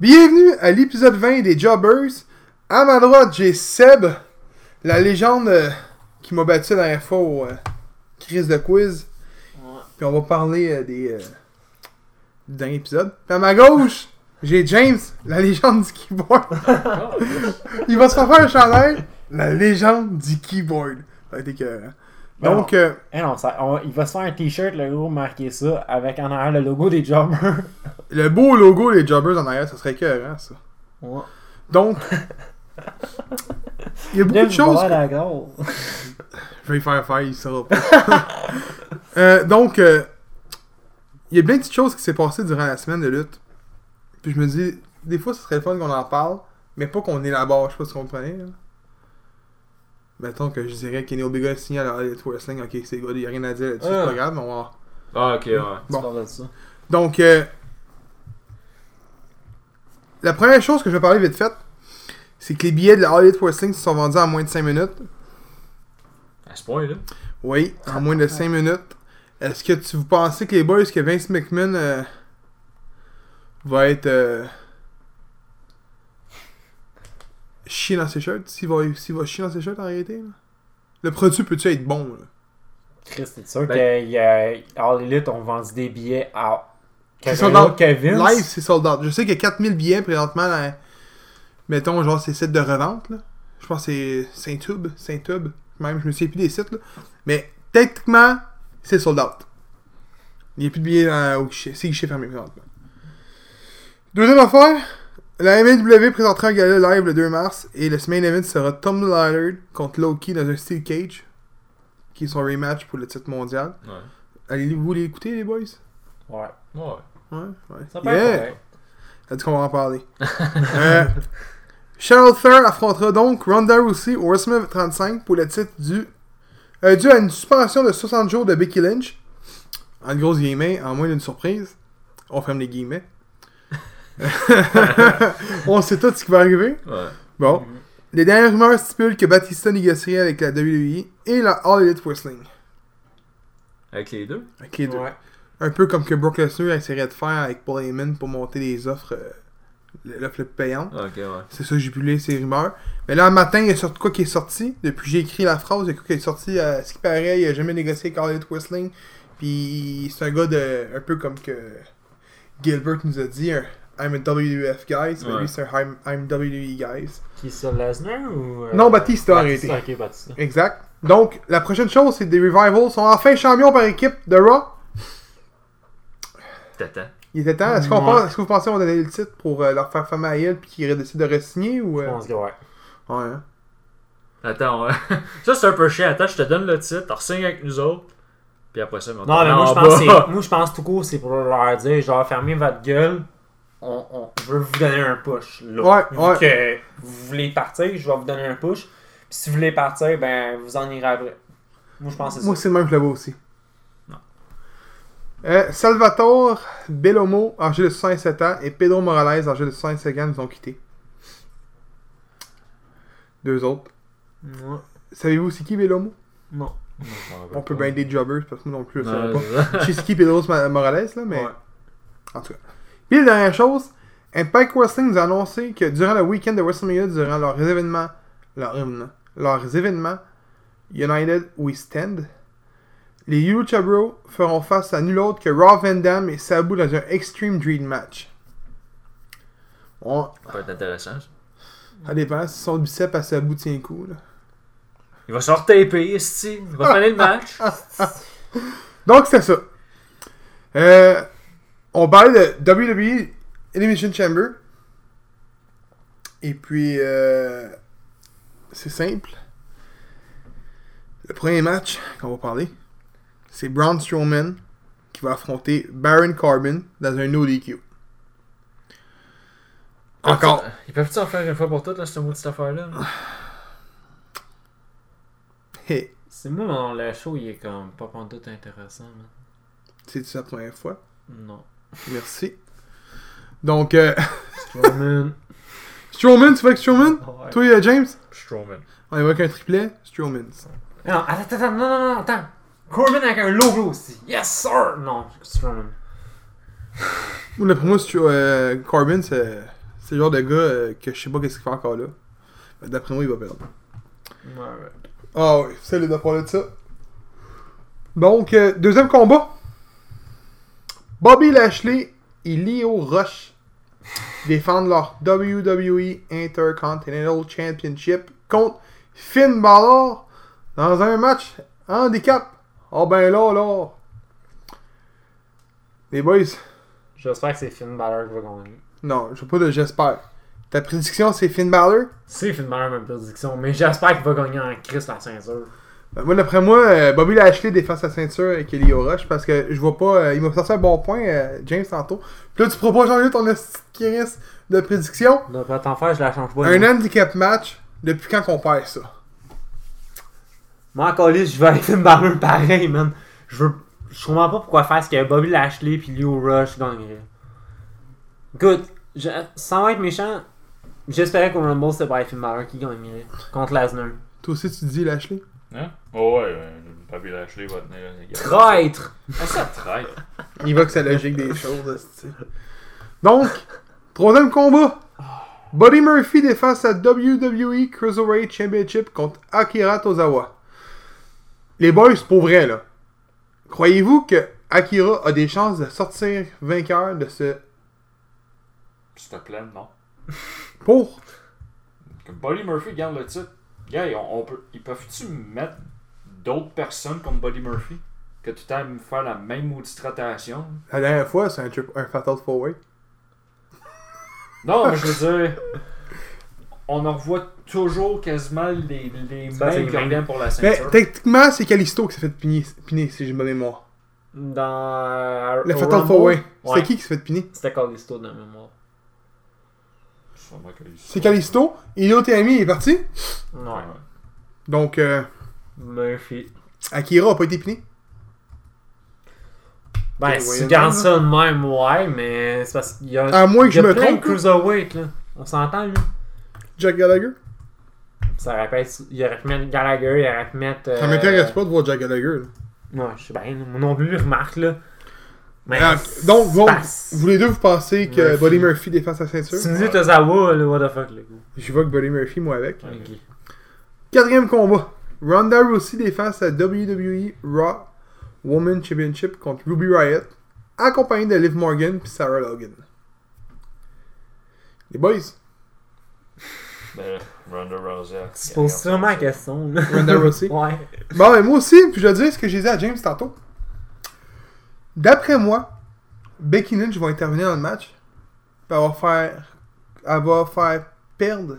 Bienvenue à l'épisode 20 des Jobbers. À ma droite, j'ai Seb, la légende euh, qui m'a battu la dernière fois au euh, crise de quiz. Ouais. Puis on va parler euh, des euh, du dernier épisode. Puis à ma gauche, j'ai James, la légende du keyboard. Il va se faire faire un chandail, la légende du keyboard. Ça va être écœurant. Donc, euh, Eh non, ça, on- il va se faire un t-shirt, le gros, marqué ça, avec en arrière le logo des jobbers. le beau logo des Jobbers en arrière, ça serait écœurant, ça. Ouais. Donc, il y a beaucoup de choses. que-. Je vais y faire faire, il saura pas. Euh, donc, euh, il y a plein de petites choses qui s'est passées durant la semaine de lutte. Puis je me dis, des fois, ce serait le fun qu'on en parle, mais pas qu'on élabore, je sais pas si vous comprenez. Là. Mettons que je dirais Kenny Omega a signé à la Elite Wrestling, ok, c'est good, il n'y a rien à dire là-dessus, c'est Ah. pas grave, mais on va... Ah, ok, ouais. Bon. Tu parles de ça. Donc, euh, la première chose que je vais parler vite fait, c'est que les billets de la All Elite Wrestling se sont vendus en moins de 5 minutes. À ce point-là. Oui, en moins de 5 minutes. Est-ce que tu vous pensez que les boys, que Vince McMahon euh, va être euh, chier dans ses shirts? S'il va, s'il va chier dans ses shirts en réalité? là? Le produit peut-tu être bon? Là? Chris, t'es sûr Ben- que y a, All Elite ont vendu des billets à C'est Kevin, sold out. Kevin. Live, c'est sold out. Je sais qu'il y a 4000 billets présentement. Là, mettons, genre, ces sites de revente. Là. Je pense que c'est Saint-Tube. Saint-Tube. Même, je me souviens plus des sites. Là. Mais techniquement, c'est sold out. Il n'y a plus de billets au guichet. C'est guichet fermé présentement. Deuxième affaire. La MLW présentera un gala live le 2 mars. Et le main event sera Tom Lillard contre Loki dans un Steel Cage. Qui est son rematch pour le titre mondial. Ouais. Allez-vous l'écouter, les boys? Ouais. Ouais. Ouais, ouais. Ça peut Yeah. Elle dit qu'on va en parler. euh, Flair affrontera donc Ronda Rousey au WrestleMania 35 pour le titre du, euh, dû à une suspension de 60 jours de Becky Lynch. En grosse guillemets, en moins d'une surprise. On ferme les guillemets. On sait tout ce qui va arriver. Ouais. Bon. Les dernières rumeurs stipulent que Batista négocierait avec la WWE et la All Elite Wrestling. Avec les deux? Avec les deux. Ouais. Un peu comme que Brock Lesnar essaierait de faire avec Paul Heyman pour monter les offres, euh, l'offre payante. Ok, ouais. C'est ça, j'ai pu lire ces rumeurs. Mais là, un matin, il y a sorti quoi qui est sorti? Depuis que j'ai écrit la phrase, il y a quoi qui est sorti. À ce qui paraît, il a jamais négocié avec All Elite Wrestling. Puis c'est un gars de. Un peu comme que Gilbert nous a dit. un I'm a WWF guys. Mais Ouais. lui, c'est un I'm, I'm WWE guys. Qui ça, Lesnar ou. euh, Non, Batista, en réalité. Ok, Batista. Exact. Donc, la prochaine chose, c'est des Revivals sont enfin champions par équipe de Raw. T'attends. Il était temps. Est-ce qu'on Ouais. pense- est-ce que vous pensez qu'on va donner le titre pour euh, leur faire femme à elle puis qu'ils décident de re-signer ou. Je euh, pense que ouais. Ouais, hein? Attends, ouais. ça, c'est un peu chiant. Attends, je te donne le titre, t'en signes avec nous autres. Puis après ça, Non, mais moi, je pense, que c'est- moi, je pense tout court, c'est pour leur dire, genre, fermez votre gueule. On, on je veux vous donner un push. Là. Ouais, Vu ouais. que vous voulez partir, je vais vous donner un push. Puis si vous voulez partir, ben, vous en irez après. Moi, je pense que c'est Moi, ça. c'est le même que je le vois aussi. Non. Euh, Salvatore Bellomo, âgé de 67 ans, et Pedro Morales, âgé de 65 ans, nous ont quittés. Deux autres. Ouais. Savez-vous c'est qui Bellomo? Non. On peut bien des jobbers, parce que moi non plus, je ne savais pas. Je sais c'est qui Pedro Morales, là, mais. Ouais. En tout cas. Puis, la dernière chose, Impact Wrestling nous a annoncé que durant le week-end de WrestleMania, durant leurs événements, leurs, leurs événements United We Stand, les Lucha Bros feront face à nul autre que Raw Van Damme et Sabu dans un Extreme Dream match. Ça peut être intéressant. ça. ça dépend si son bicep à Sabu tient le coup. Là. Il va retaper, esti. Il va finir le match. Donc, c'est ça. Euh, on parlait de WWE Elimination Chamber. Et puis, euh, c'est simple. Le premier match qu'on va parler, c'est Braun Strowman qui va affronter Baron Corbin dans un no DQ. Encore. Ils peuvent-tu en faire une fois pour toutes, là, cette affaire-là? là? Hey, C'est moi, mon- le show, il est comme pas pantoute intéressant. là. c'est la première fois? Non. Merci. Donc, euh, Strowman. Strowman, tu veux avec Strowman? Ouais. Toi, euh, James? Strowman. On évoque un triplet, Strowman. Non, attends, attends, non, non, non, attends. Corbin avec un logo aussi. Yes, sir! Non, Strowman. Pour moi, euh, Corbin, c'est C'est le genre de gars euh, que je sais pas qu'est-ce qu'il fait encore là. Mais d'après moi, il va perdre. Ouais, ouais. Ah oui, c'est de parler de ça. Donc, euh, deuxième combat. Bobby Lashley et Leo Rush défendent leur WWE Intercontinental Championship contre Finn Balor dans un match handicap. Oh ben là, là. Les boys, J'espère que c'est Finn Balor qui va gagner. non, je sais pas de j'espère. Ta prédiction, c'est Finn Balor? C'est Finn Balor, ma prédiction, mais j'espère qu'il va gagner en Chris la ceinture. Ben, moi, d'après moi, euh, Bobby Lashley défend sa ceinture avec Leo Rush parce que je vois pas. euh, il m'a sorti un bon point, euh, James, tantôt. Puis là, tu pas changer ton esti de prédiction. On pas t'en faire, je la change pas. Un handicap match, depuis quand qu'on perd ça? Moi, encore là, je vais Finn Balor pareil, man. Je veux. Je comprends pas pourquoi faire ce que Bobby Lashley puis Leo Rush gagneraient. Écoute, je- sans être méchant, j'espérais qu'au Rumble c'était Finn Balor qui gagnerait contre Lesnar. Toi aussi, tu dis Lashley Hein? Oh ouais, ouais, Bobby Lashley va tenir. Traître! Ah, ça traite. Il va que c'est la logique des choses, esti. Donc, troisième combat. Buddy Murphy défend sa WWE Cruiserweight Championship contre Akira Tozawa. Les boys, c'est pour vrai, là. Croyez-vous que Akira a des chances de sortir vainqueur de ce S'il te plaît, non. pour? Que Buddy Murphy garde le titre. Gars, on, on peut, ils peuvent-tu mettre d'autres personnes comme Buddy Murphy? Que tu t'aimes me faire la même maudite rotation? La dernière fois, c'est un, trip- un Fatal Four Way. Non, mais je veux dire, on en revoit toujours quasiment les, les Ça, c'est mêmes qui reviennent pour la Mais ceinture. techniquement, c'est Kalisto qui s'est fait piner, piner si j'ai bonne mémoire. Dans. Le Fatal Four Way. ouais, C'est qui qui s'est fait piner? C'était Callisto dans la mémoire. C'est Kalisto. Ino Tami il est parti. Ouais. Donc, euh, Murphy. Akira a pas été piné. Ben, si tu gardes ça de même, ouais, mais c'est parce qu'il y a. À moins que il y je a me plein trompe. cruiserweight, là. On s'entend, là. Jack Gallagher? Ça répète, il aurait pu mettre Gallagher, il aurait pu mettre. Ça euh, m'intéresse pas de voir Jack Gallagher. là. Ouais, je sais bien, moi non plus, remarque, là. Mais. Ah, donc, bon, c'est- vous les deux, vous pensez que Murphy. Buddy Murphy défend sa ceinture? Tu me dis Tozawa, là, what the fuck. Je vois que Buddy Murphy, moi, avec. Quatrième combat. Ronda Rousey défend sa WWE Raw Women Championship contre Ruby Riot, accompagnée de Liv Morgan et Sarah Logan. Les boys, Ben, Ronda Rousey. Tu poses sûrement la question. Ronda Rousey. Ouais. Bon, ben, moi aussi, puis je vais dire ce que j'ai dit à James tantôt. D'après moi, Becky Lynch va intervenir dans le match. puis Elle va faire, elle va faire perdre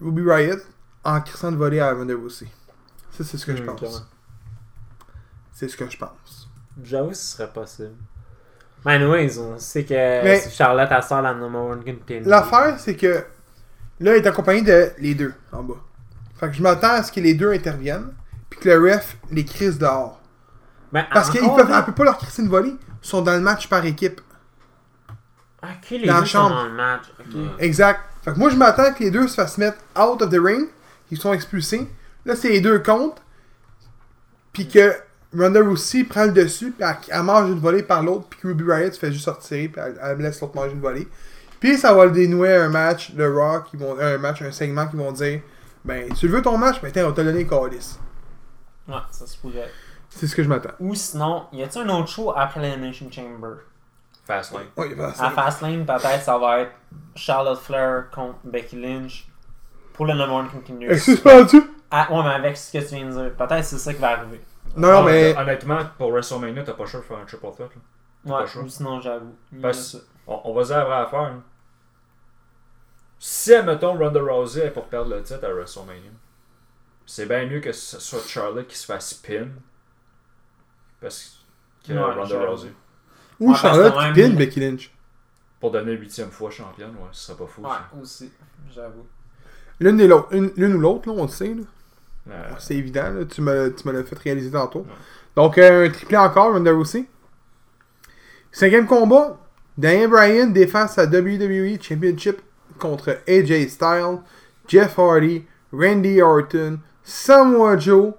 Ruby Riot en crissant de voler à Ronda Rousey. Ça, c'est ce que je Hmm, pense. clairement. C'est ce que je pense. J'avoue que ce serait possible. Mais anyways, on sait que Mais- Charlotte, elle sort la number one contender. L'affaire, c'est que là, elle est accompagné de les deux en bas. Fait que je m'attends à ce que les deux interviennent, puis que le ref les crisse dehors. Ben, Parce qu'ils peuvent, là- elle peut pas leur crisser une volée. Ils sont dans le match par équipe. Ok, les dans la deux sont chambre. dans le match. Exact. Fait que moi, je m'attends que les deux se fassent mettre out of the ring, qu'ils sont expulsés. Là, c'est les deux contre. Puis que Ronda Rousey prend le dessus, puis elle, elle mange une volée par l'autre, puis que Ruby Riot se fait juste sortir, puis elle, elle laisse l'autre manger une volée. Puis ça va le dénouer un match de Raw, qui vont, un match, un segment qui vont dire Ben, tu veux ton match, ben tiens, on t'a donné Calice. Ouais, ça se pourrait. C'est ce que je m'attends. Ou sinon, y a-t-il un autre show après l'Elimination Chamber? Fastlane. Ouais, il va À Fastlane, peut-être ça va être Charlotte Flair contre Becky Lynch pour le number one contender. Est-ce suspendu Ah, ouais, mais avec ce que tu viens de dire, peut-être c'est ça qui va arriver. Non, non, Ah, mais. Honnêtement, pour WrestleMania, t'as pas le choix de faire un triple threat. là. Ouais, ou sinon j'avoue. Parce-. On, on va dire la vraie affaire. là. Si, admettons, Ronda Rousey est pour perdre le titre à WrestleMania, c'est bien mieux que ce soit Charlotte qui se fasse pin. Parce que Ouais, Ronda. Rousey. Ou Ouais, Charlotte qui Becky Lynch. Pour donner huitième fois championne, ouais, ce serait pas fou. ça. Ouais, aussi, j'avoue. L'une l'autre- ou l'autre, là, on le sait. Là. Euh, C'est évident, là. tu me, tu me l'as fait réaliser tantôt. Ouais. Donc, euh, un triplé encore, Ronda Rousey. Cinquième combat, Daniel Bryan défend sa WWE Championship contre AJ Styles, Jeff Hardy, Randy Orton, Samoa Joe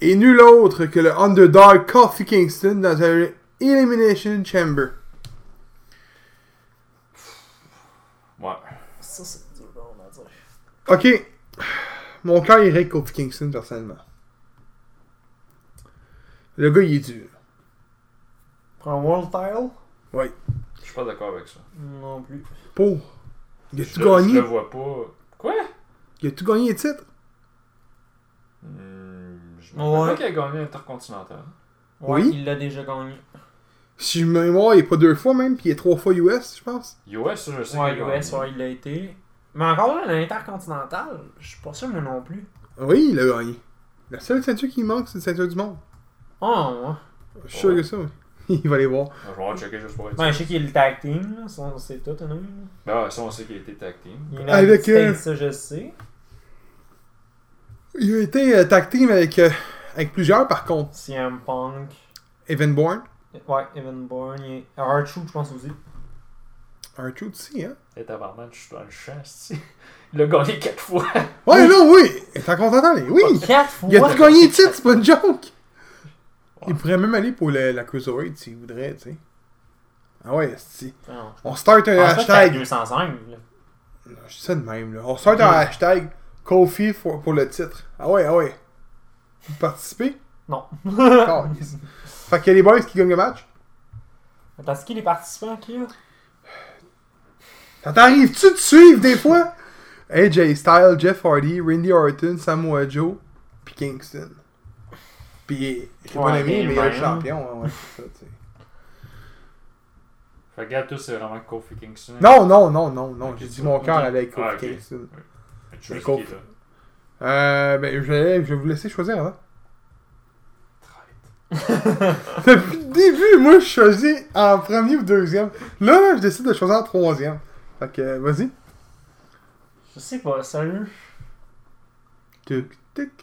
et nul autre que le underdog Kofi Kingston dans un Elimination Chamber. Ouais. Ça, c'est dur, on va dire. Ok. Mon cœur irait avec Kofi Kingston, personnellement. Le gars, il est dur. Pour un World Title? Je suis pas d'accord avec ça. Non plus. Pour. Il Je a-tu le- Je gagné le vois pas. Quoi? Il a-tu gagné les titres Hmm, je me Ouais. rappelle pas qu'il a gagné l'Intercontinental. Ouais, Oui. il l'a déjà gagné. Si je me mémoire, il est pas deux fois même, puis il est trois fois US, je pense. US, ça, je sais Ouais, a US, ouais, il l'a été. Mais encore là, l'Intercontinental, je suis pas sûr, moi non plus. Oui, il a gagné. La seule ceinture qui manque, c'est la ceinture du monde. Oh, ouais. Je suis sûr Ouais. que ça, oui. Il va aller voir. Je vais checker juste pour être Ben, je sais qu'il est le tag team, là. ça, C'est tout, hein. Ben ouais, ça, on sait qu'il a été tag team. Il est Avec, euh, ça, je sais. Il a été euh, tag team avec, euh, avec plusieurs, par contre. CM Punk. Evan Bourne. Ouais, Evan Bourne. R-Truth, je pense aussi. R-Truth aussi, hein. Et tabarnak, je suis dans le champ. Il a gagné 4 fois. Ouais, non, oui. Il est en contentant, oui. Quatre fois. Il a tout gagné le titre, c'est pas une joke. Il pourrait même aller pour le- la Cruiserweight s'il voudrait, tu sais. Ah ouais, si. On start un hashtag. 205, là. Non, Je dis ça de même, là. On start un hashtag Kofi pour, pour le titre. Ah ouais, ah ouais. Vous participez? Non. Fait qu'il y a les boys qui gagnent le match? Attends, c'est qui les participants qui là? Ça t'arrive-tu de suivre des fois? AJ Styles, Jeff Hardy, Randy Orton, Samoa Joe, puis Kingston. Puis, j'ai pas Ouais, mais il est le Bryan. champion. Ouais, ouais, ça. Fait que, regarde, toi, c'est vraiment Kofi Kingston. Non, non, non, non, non. J'ai dit mon cœur ok. avec Kofi Ah. Kingston. Est là. Euh, ben, je vais, je vais vous laisser choisir avant. Depuis le début, moi, je choisis en premier ou deuxième. Là, je décide de choisir en troisième. Fait que, euh, vas-y. Je sais pas, sérieux? Tuc, tuc.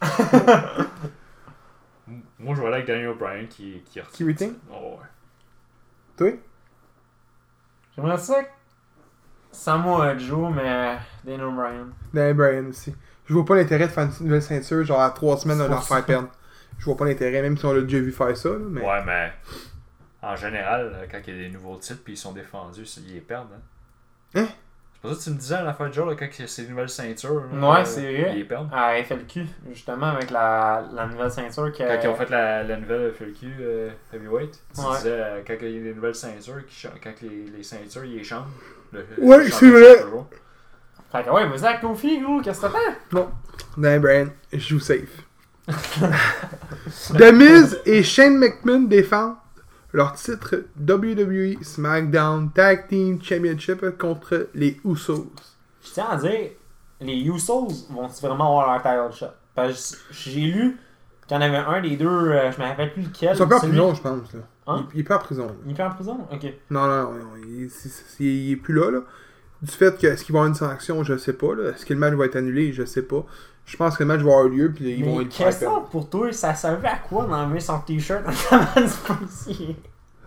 Moi, je vais aller avec Daniel Bryan qui, qui Qui retain? Oh, ouais. Toi? J'aimerais ça que Samoa Joe, mais Daniel Bryan. Dan Bryan aussi. Je vois pas l'intérêt de faire une nouvelle ceinture, genre à trois semaines de C'est leur pour faire perdre. Je vois pas l'intérêt, même si on l'a déjà vu faire ça. là, mais... Ouais, mais en général, euh, quand il y a des nouveaux titres puis ils sont défendus, ils les perdent. Hein? Hein? C'est pas ça que tu me disais à la fin de jour, là, quand il y a ces nouvelles ceintures. là, Ouais, euh, c'est vrai. Ils les perdent. À FLQ, justement, avec la, la nouvelle ceinture que. Quand ils ont fait la, la nouvelle FLQ euh, Heavyweight, tu Ouais. disais euh, quand il y a des nouvelles ceintures, qui quand les, les ceintures ils échangent. Le, Ouais, c'est vrai. toujours. Fait que ouais, vas-y à Kofi, gros, qu'est-ce que t'attends? Dan Bryan, je joue safe. The Miz et Shane McMahon défendent leur titre WWE SmackDown Tag Team Championship contre les Usos. Je tiens à dire, les Usos vont-ils vraiment avoir leur title shot? Parce que j'ai lu qu'il y en avait un des deux, euh, je me rappelle plus lequel. Ils sont pas en prison, je pense. Là. Hein? Il, il est pas en prison. là. Il est pas en prison? Ok. Non, non, non, non, il, c'est- il est plus là, là. Du fait que est-ce qu'il va y avoir une sanction, je sais pas. Est-ce que le match va être annulé, je sais pas. Je pense que le match va avoir lieu, puis ils vont Mais être faire question pour toi, ça servait à quoi d'enlever son t-shirt dans policier?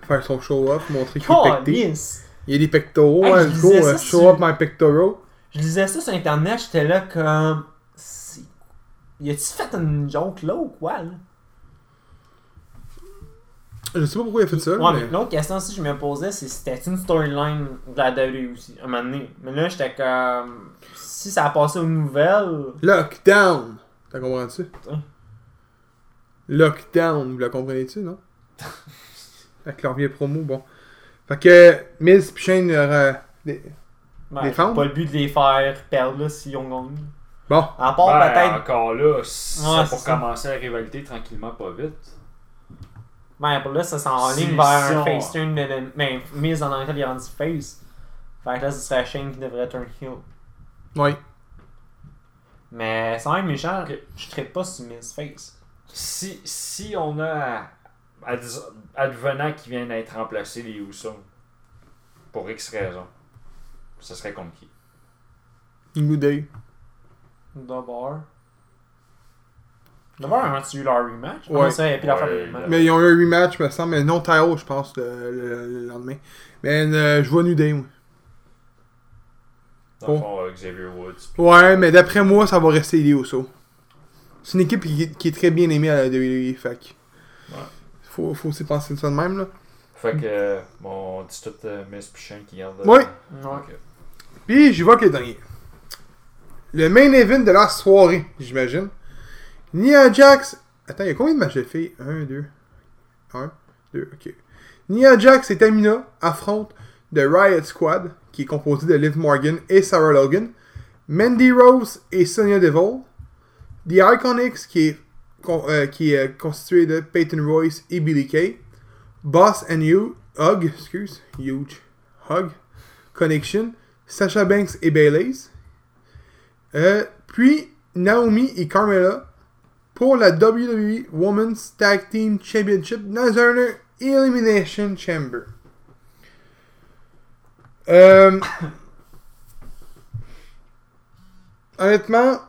Faire son show-off, montrer qu'il est pecté. yes! Il y a des pectoraux, Hey, hein, disais euh, ça show up my pectoraux. Je lisais ça sur internet, j'étais là comme. Y a-tu fait une joke là ou quoi là? Je sais pas pourquoi il a fait ça, Ouais, mais... mais l'autre question aussi que je me posais, c'est si c'était une storyline de la WWE aussi, un moment donné. Mais là, j'étais comme. Si ça a passé aux nouvelles. Lockdown! T'as compris-tu? Hein? Lockdown, vous la comprenez-tu, non? Avec leur vieille promo, bon. Fait que Miz pis Shane euh, des- Ben, Défendre? Pas le but de les faire perdre là s'ils ont gagné. Bon, À part Ben, peut-être. encore là, c'est Ouais, pour ça. commencer la rivalité tranquillement, pas vite. Ben, pour là, ça s'enligne vers un face turn de. de- Ben, Miz dans lequel il rendu face. Fait que là, ce serait Shane qui devrait turn heel. ouais. Mais sans être méchant, Ok. je traite pas sur Miz face. Si, si on a ad- advenant qui viennent d'être remplacés, les Usos, pour X raison, ce serait contre qui? New Day. D'abord. D'abord, avant tu eu leur rematch. Ouais. Ça, et puis la fin Ouais, rematch? Mais ils ont eu un rematch, me semble, mais non Tao, je pense, le, le- le lendemain. Mais euh, je vois New Day, oui. Dans Oh. le fond, euh, Xavier Woods. puis- Ouais, mais d'après moi, ça va rester les Usos. C'est une équipe qui, qui est très bien aimée à la WWE, fait que Ouais. Faut, faut aussi penser de ça de même, là. Fait que, euh, bon, on dit tout euh, Miss Pichon qui garde. euh, Ouais. Ouais. ok. Puis, j'y vois que le dernier. Le main event de la soirée, j'imagine. Nia Jax. Attends, il y a combien de matchs de filles? 1, 2. 1, 2, ok. Nia Jax et Tamina affrontent The Riot Squad, qui est composé de Liv Morgan et Sarah Logan. Mandy Rose et Sonya Deville. The Iconics, qui est, euh, qui est constitué de Peyton Royce et Billy Kay. Boss and You, Hug, excuse, Huge, Hug, Connection, Sasha Banks et Bayley's. Euh, puis Naomi et Carmella pour la WWE Women's Tag Team Championship dans un Elimination Chamber. Euh, honnêtement,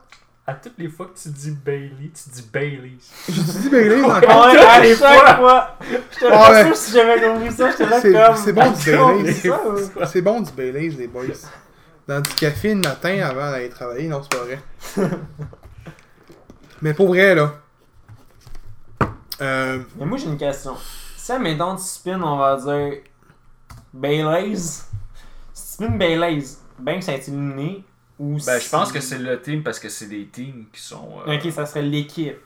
À toutes les fois que tu dis Bailey, tu dis Bailey's. j'ai dit Bayley Ouais, encore. à chaque fois. J'étais Ah pas ouais. sûr si j'avais compris ça. J'étais là C'est- comme. c'est bon du Baileys. c'est ça, ou- C'est bon du Bayley's, les boys. Dans du café le matin avant d'aller travailler, non, c'est pas vrai. Mais pour vrai, là. Euh, Mais moi j'ai une question. Si admettons tu spin, on va dire Bayley's. Si tu spin Bayley's, Banks a été éliminé ou Ben, je pense que c'est le team parce que c'est des teams qui sont. euh, Ok, ça serait l'équipe.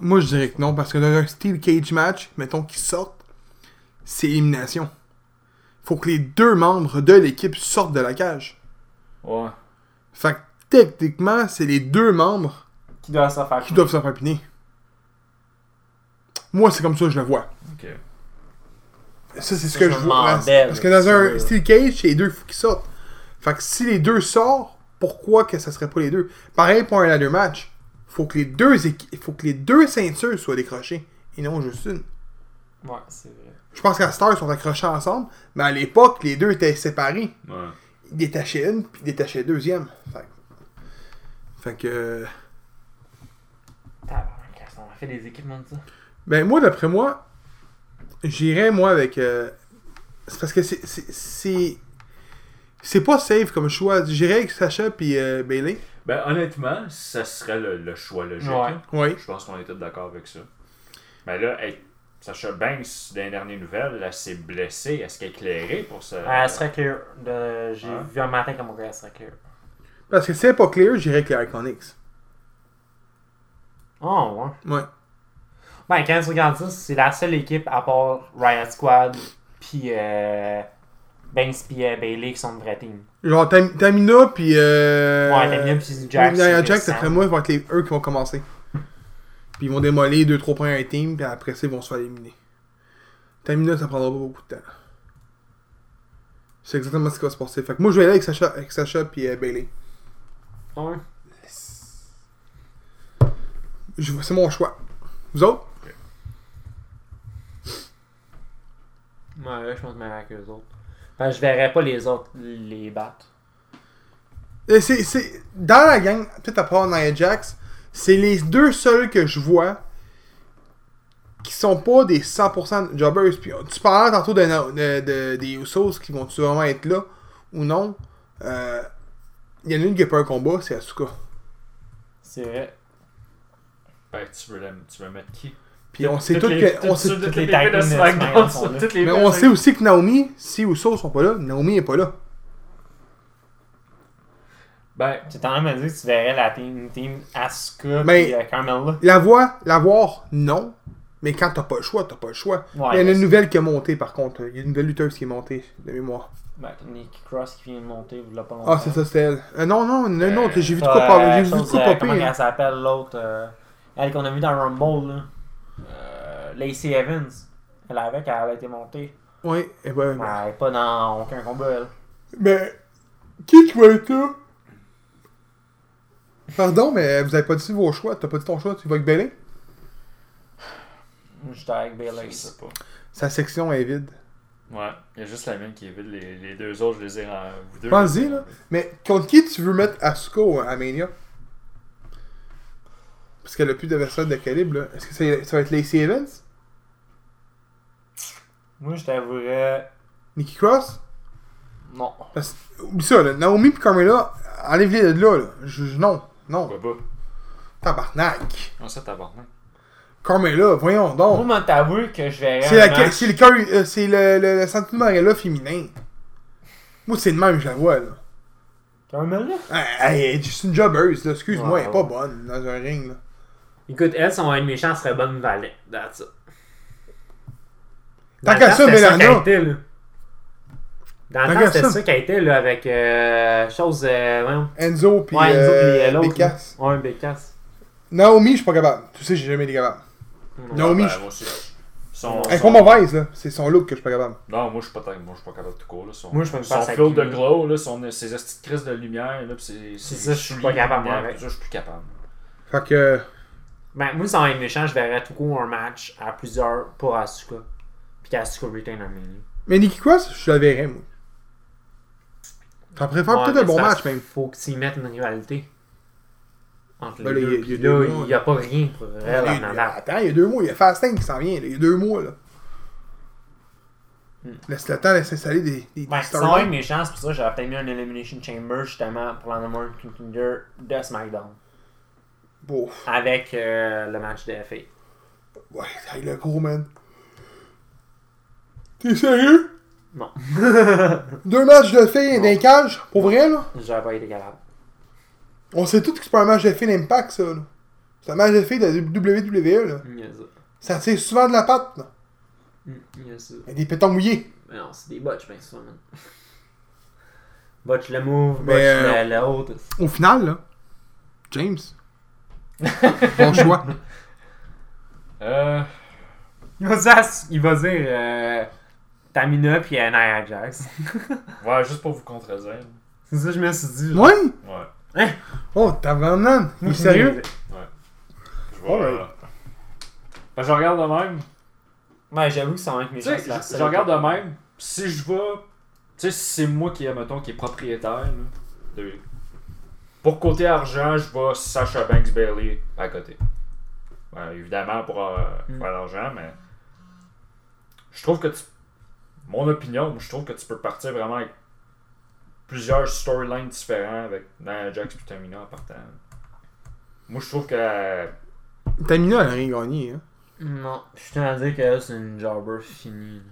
moi, je dirais que non, parce que dans un Steel Cage match, mettons qu'ils sortent, c'est élimination. Faut que les deux membres de l'équipe sortent de la cage. Ouais. Fait que techniquement, c'est les deux membres Qui doit se faire qui doivent se faire piner. Moi, c'est comme ça que je le vois. Ok. Ça, c'est ce que je vois. Parce que dans un. Steel Cage, c'est les deux qui sortent. Fait que si les deux sortent, pourquoi que ça serait pas les deux? Pareil pour un ladder match. Faut que les deux faut que les deux ceintures soient décrochées et non juste une. Ouais, c'est vrai. Je pense qu'à Star ils sont accrochés ensemble, mais à l'époque, les deux étaient séparés. Ouais. Ils détachaient une, puis ils détachaient la deuxième. Fait, que- fait que. On a fait des équipements de ça. Ben, moi, d'après moi, j'irais, moi, avec. euh, C'est parce que c'est. c'est- C'est c'est pas safe comme choix. J'irais avec Sacha puis euh, Bailey. Ben, honnêtement, ça serait le, le choix logique. Ouais. là. Oui. Je pense qu'on est tous d'accord avec ça. Mais là, hey, Sacha Banks, dans les dernières nouvelles, elle s'est blessée. Est-ce qu'elle est éclairée pour ça? Elle serait clear. De... J'ai Ouais. vu un matin comment elle serait clear. Parce que si c'est pas clair, j'irais avec les Oh, ouais. Ouais. Ben, quand tu regardes ça, c'est la seule équipe à part Riot Squad, puis euh, Banks, puis euh, Bailey qui sont de vraie team. Genre Tam- Tamina puis. Euh... Ouais, Tamina puis Jax, ça. d'après moi, ils vont être les, eux qui vont commencer. Puis ils vont démolir 2-3 points à un team, puis après ça, ils vont se faire éliminer. Tamina, ça prendra pas beaucoup de temps. C'est exactement ce qui va se passer. Fait que moi, je vais aller avec Sacha, avec Sacha puis euh, Bailey. Ouais. C'est mon choix. Vous autres? Ouais, je pense même avec eux autres. Ben, je verrais pas les autres les battre. Euh, C'est, c'est, dans la gang, peut-être à part Nia Jax, c'est les deux seuls que je vois qui sont pas des 100% jobbers. Puis, tu parlais tantôt de, de- de- des Usos qui vont-tu vraiment être là ou non? Euh, Il y en a une qui a pas un combat, c'est Asuka. C'est vrai. Ben, tu veux, la- tu veux mettre qui? Puis on sait Toutes que. On sait, toutes les de SmackDown sont là. mais on sait aussi que Naomi, si Usos sont pas là, Naomi est pas là. Ben, Tu t'en train de me dire que tu verrais la team, team Asuka puis euh, Carmella. La voix, la voir, non. Mais quand t'as pas le choix, t'as pas le choix. Ouais, Il y en a mais une nouvelle qui est montée par contre. Il y a une nouvelle lutteuse qui est montée de mémoire. Ben, Nikki Cross qui vient de monter, vous l'a pas longtemps. Ah, c'est ça, c'était elle. Euh, non, non, a une autre. J'ai vu de Ça, quoi euh, parler. J'ai vu de quoi euh, popper. Comment elle s'appelle l'autre euh, Elle qu'on a vu dans Rumble, là. Euh, Lacey Evans. Elle avec, elle a été montée. Oui, et ben, Mais elle est pas dans aucun combat, elle. Mais, qui va être là? Pardon, mais vous avez pas dit vos choix. T'as pas dit ton choix, tu vas avec Bailey? J'étais avec je Bailey. sais pas. Sa section est vide. Ouais, il y a juste la mienne qui est vide. Les, les deux autres, je les ai en. Vous deux. Je là. Mais contre qui tu veux mettre Asuka ou à Mania? Parce qu'elle a plus d'adversaire de calibre, là. Est-ce que ça va être Lacey Evans? Moi, je t'avouerais. Nikki Cross? Non. Parce oublie ça, là. Naomi et Carmella, enlève-les de là, là. Je- je- non, non. Pourquoi pas? Tabarnak. Non, ça, tabarnak. Carmella, voyons donc. moi, t'avoues que je verrais. C'est un la- match- c'est le, cœur- euh, c'est le, le, le féminin. Moi, c'est de même que je la vois, là. Carmella? Hey, hey, c'est une jobbeuse, là. Excuse-moi, Ouais, elle est pas bonne dans un ring, là. Écoute, elle, son être méchant serait bonne valet. That's it. Tant Dans le qu'à temps, ça, c'était Mélana. qu'elle était, là. Dans le qu'à temps, c'était ça. ça qu'elle était, là, avec euh, chose. Euh. Enzo pis ouais, Enzo, euh, puis l'autre. Bécasse. Ouais, Bécasse. Naomi, je suis pas capable. Tu sais, j'ai jamais été capable. Naomi, Ben, je- moi aussi. Son, Elle est son- pas mauvaise, là. C'est son look que je suis pas capable. Non, moi je suis pas moi je suis pas capable de tout court là. Son, Moi, je me son flow de glow là, son, ses petites crises de lumière là, pis c'est C'est ça, je suis pas capable, moi, avec. Ça, je suis plus capable. Fait que. Ben, moi, sans être méchant, je verrais tout court un match à plusieurs pour Asuka. Puis qu'Asuka retain un menu. Mais Nikki Cross, je la verrais, moi. T'en préfères Ouais, peut-être un bon match, même. Faut que tu y mettes une rivalité. Entre Ben les deux. y a- Puis il y a là, il n'y a pas rien pour elle y en a- avant. Attends, il y a deux mois. Il y a Fasting qui s'en vient. Il y a deux mois, là. Hmm. Laisse le temps de s'installer des, des, Ben, sans être méchant, c'est pour ça que j'aurais peut-être mis un Elimination Chamber justement pour la number one contender de SmackDown. Avec euh, le match de FA. Ouais, hey, le gros, man. T'es sérieux? Non. Deux matchs de filles d'un cage? Pour vrai, là? J'aurais pas été capable. On sait tous que c'est pas un match de filles d'impact, ça, là. C'est un match de filles de WWE, là. Yes. Ça tire souvent de la patte, là. Yes. Y a des pétons mouillés. Mais non, c'est des botches, ben ça, man. Botch le move, botch Mais, euh, le-. Au final, là, James. bon choix. Euh, Il va dire, il va dire euh, Tamina puis Nia Jax. ouais, juste pour vous contredire. c'est ça que je me suis dit. genre. Ouais? Ouais. Oh, t'as vraiment. Il est sérieux? Je vais. Alright. euh, ben, je regarde de même. Ouais, j'avoue que ça va être Tu méchant. sais, c'est la je, je regarde de même. Si je vais. Tu sais, si c'est moi qui, mettons, qui est propriétaire, là, de- pour côté argent, je vais Sacha Banks Bailey à côté. Ben, évidemment pour euh, Mm. faire l'argent, mais. Je trouve que tu. Mon opinion, je trouve que tu peux partir vraiment avec plusieurs storylines différents avec Nia Jax et Tamina en partant. Moi, je trouve que. Tamina, elle a rien gagné, hein. Non, je tiens à dire que c'est une jobber finie.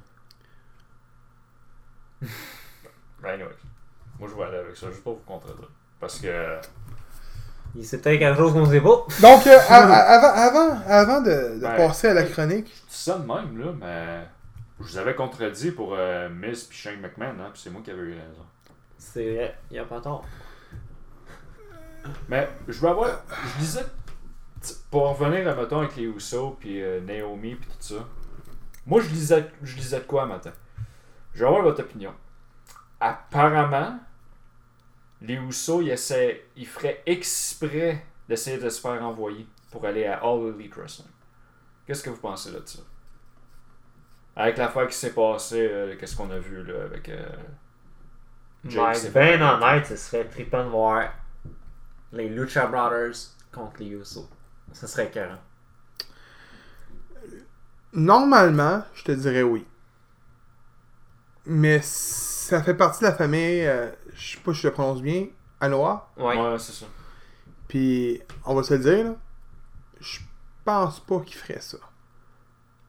Ben, anyway. Moi, je vais aller avec ça, juste pour vous contredire. Parce que. Il c'est peut-être quelque chose qu'on sait pas. Donc, euh, a- a- avant, avant, avant de, de Ouais. passer à la chronique, Je dis ça de même, là, mais. Je vous avais contredit pour euh, Miz puis Shane McMahon, hein, puis c'est moi qui avais eu raison. C'est vrai, y a pas tort. Mais je veux avoir. Je disais. Pour en revenir, mettons, avec les Usos puis euh, Naomi puis tout ça. Moi, je lisais, je lisais de quoi matin? Je vais avoir votre opinion. Apparemment, les Usos, ils, essaient, ils feraient exprès d'essayer de se faire envoyer pour aller à All Elite Wrestling. Qu'est-ce que vous pensez là de ça? Avec l'affaire qui s'est passée, euh, qu'est-ce qu'on a vu là avec. euh, Jake ben fait- honnête, ce serait trippant de voir les Lucha Brothers contre les Usos. Ce serait écœurant. normalement, je te dirais oui. Mais ça fait partie de la famille, euh, je sais pas si je le prononce bien, Anoa. Ouais. Ouais, c'est ça. Puis, on va se le dire, là, je pense pas qu'il ferait ça.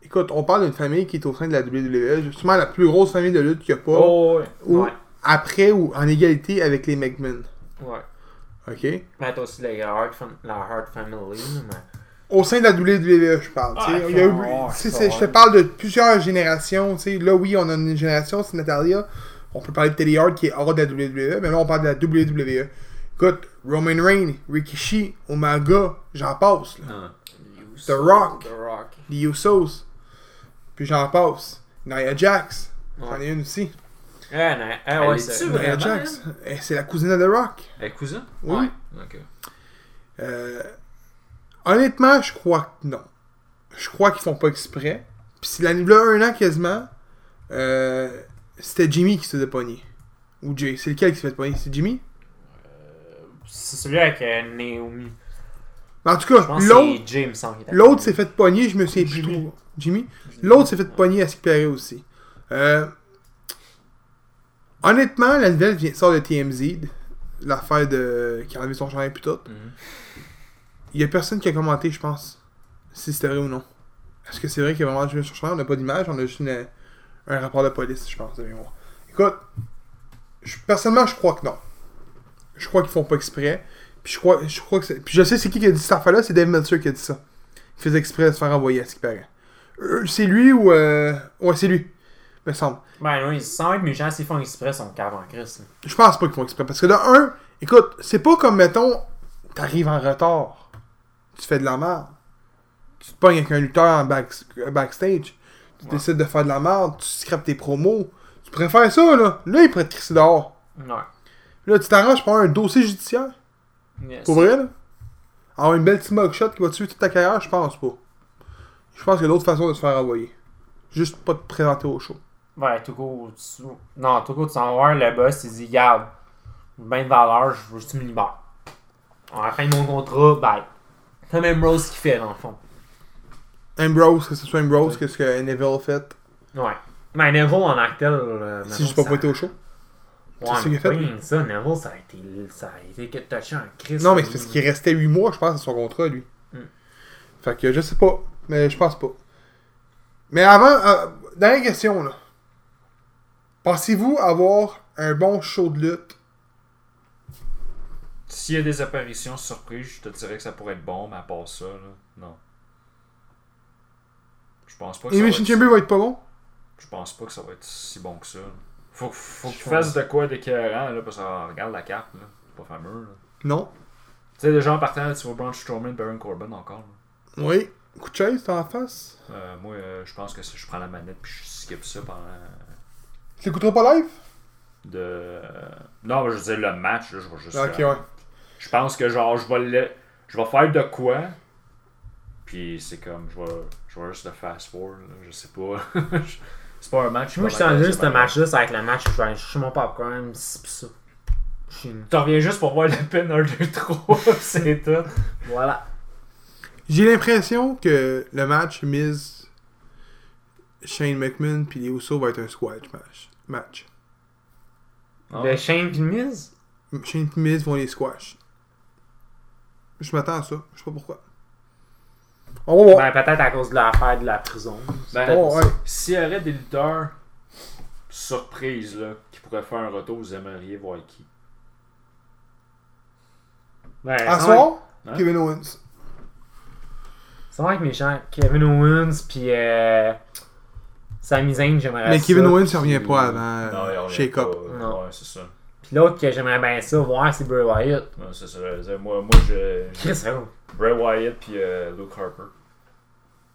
Écoute, on parle d'une famille qui est au sein de la WWE, justement la plus grosse famille de lutte qu'il n'y a pas, Oh, ouais. ou Ouais. après ou en égalité avec les McMahon. Ouais. OK? Mais t'as aussi la Hart, fam- la Hart Family. Mais... Au sein de la WWE, je parle. Ah, Il y a eu- oh, je te parle de plusieurs générations. tu sais. Là, oui, on a une génération, c'est Natalia. On peut parler de Teddy Hart qui est hors de la WWE, mais là, on parle de la WWE. Écoute, Roman Reigns, Rikishi, Umaga, j'en passe. Là. The Rock. The Rock. Les Usos. Puis j'en passe. Nia Jax. J'en ai une aussi. Ouais, ah Elle ouais, c'est. Nia Jax. Eh, C'est la cousine de The Rock. Elle est cousin Oui. Ouais. Euh, honnêtement, je crois que non. Je crois qu'ils font pas exprès. Puis c'est l'année là, un an quasiment, euh, c'était Jimmy qui se faisait pogner. Ou Jay. C'est lequel qui se fait pogner? C'est Jimmy? C'est celui avec euh, Naomi. Mais En tout Je cas, pense que l'autre s'est fait pogner, je me souviens plus Jimmy. trop. Jimmy? L'autre s'est fait pogner à ce qui paraît aussi. Euh, honnêtement, la nouvelle vient, sort de TMZ. L'affaire de. qui a enlevé son chandail et tout. Mhm. Il y a personne qui a commenté, je pense, si c'était vrai ou non. Est-ce que c'est vrai qu'il y a vraiment enlevé son chandail? On n'a pas d'image, on a juste une- un rapport de police, je pense, de mémoire. Écoute, je- personnellement, je crois que non. Je crois qu'ils font pas exprès. Puis je crois, je crois que. Puis je sais c'est qui qui a dit cette affaire-là, c'est Dave Meltzer qui a dit ça. Il faisait exprès de se faire envoyer à ce qui paraît. Euh, c'est lui ou. Euh... Ouais, c'est lui. Me semble. Ben oui, sans être méchant, s'ils font exprès, ils sont caves en Christ. Je pense pas qu'ils font exprès. Parce que de un, écoute, c'est pas comme, mettons, t'arrives en retard. Tu fais de la merde. Tu te pognes avec un lutteur en back- backstage. Tu Ouais. décides de faire de la merde. Tu scrapes tes promos. Tu préfères ça, là. Là, il pourrait te crisser dehors. Ouais. Là, tu t'arranges pour avoir un dossier judiciaire? Yes. Pour vrai, là? Avoir une belle petite mugshot qui va tuer toute ta carrière, je pense pas. Je pense qu'il y a d'autres façons de se faire envoyer. Juste pas te présenter au show. Ouais, tout court. Tu... Non, tout court, tu vas voir le boss, il dit, garde, ben de valeur, je veux que tu me libères. À la fin de mon contrat, bye. C'est même Rose qui fait, dans le fond. Ambrose, que ce soit Ambrose, qu'est-ce que Neville a fait? Ouais. Mais Neville en actel. euh, Si j'ai pas ça- pas été au show. Ouais, c'est ce fait, que ça, Neville, ça a été, ça a été que touché un Christ. Non, mais c'est parce qu'il restait 8 mois, je pense, à son contrat, lui. Hmm. Fait que je sais pas, mais je pense pas. Mais avant, euh, dernière question, là. Pensez-vous avoir un bon show de lutte? S'il y a des apparitions surprises, je te dirais que ça pourrait être bon, mais à part ça, là, non. Je pense pas que ça va être... Chamber va être pas bon? Je pense pas que ça va être si bon que ça. Faut, faut tu fasses de quoi d'écœurant, là, parce que ah, regarde la carte, là. C'est pas fameux, là. Non. Tu sais, déjà en partant, tu vois Braun Strowman, Baron Corbin encore, là. Oui. Coup de chaise, t'es en face? Euh, moi, euh, je pense que si je prends la manette puis je skip ça pendant Tu l'écouteras pas live? de. euh, Non, mais je veux dire le match, là, je vais juste. Ah, Ok, euh, ouais. Je pense que genre je vais le... je vais faire de quoi. Puis c'est comme je vais je vais juste le fast forward, là, je sais pas. c'est pas un match. Moi, je sens juste match-là, ça va être le match où je chercher mon popcorn, c'est pis ça. Je suis- Tu reviens juste pour voir le pin 1 2 3, c'est tout. Voilà. J'ai l'impression que le match Miz, Shane McMahon puis les Usos va être un squash match. match. Ah. Le Shane pis le Miz? Shane et Miz vont les squash. Je m'attends à ça. Je sais pas pourquoi. On va voir. Ben, peut-être à cause de l'affaire de la prison. Ben, Oh, ouais. S'il y aurait des lutteurs surprises là, qui pourraient faire un retour, vous aimeriez voir qui? Ben, À soir, Hein? Kevin Owens. Ça va être méchant. Kevin Owens pis euh, Sami Zayn, j'aimerais Mais ça. Kevin Owens, il revient Puis- pas avant Non, il euh, revient Shake Up. pas. Non. Ouais, c'est ça. Pis l'autre que j'aimerais bien ça voir, c'est Bray Wyatt. Ouais, c'est ça. Moi, moi je. Chris. Bray Wyatt puis euh, Luke Harper.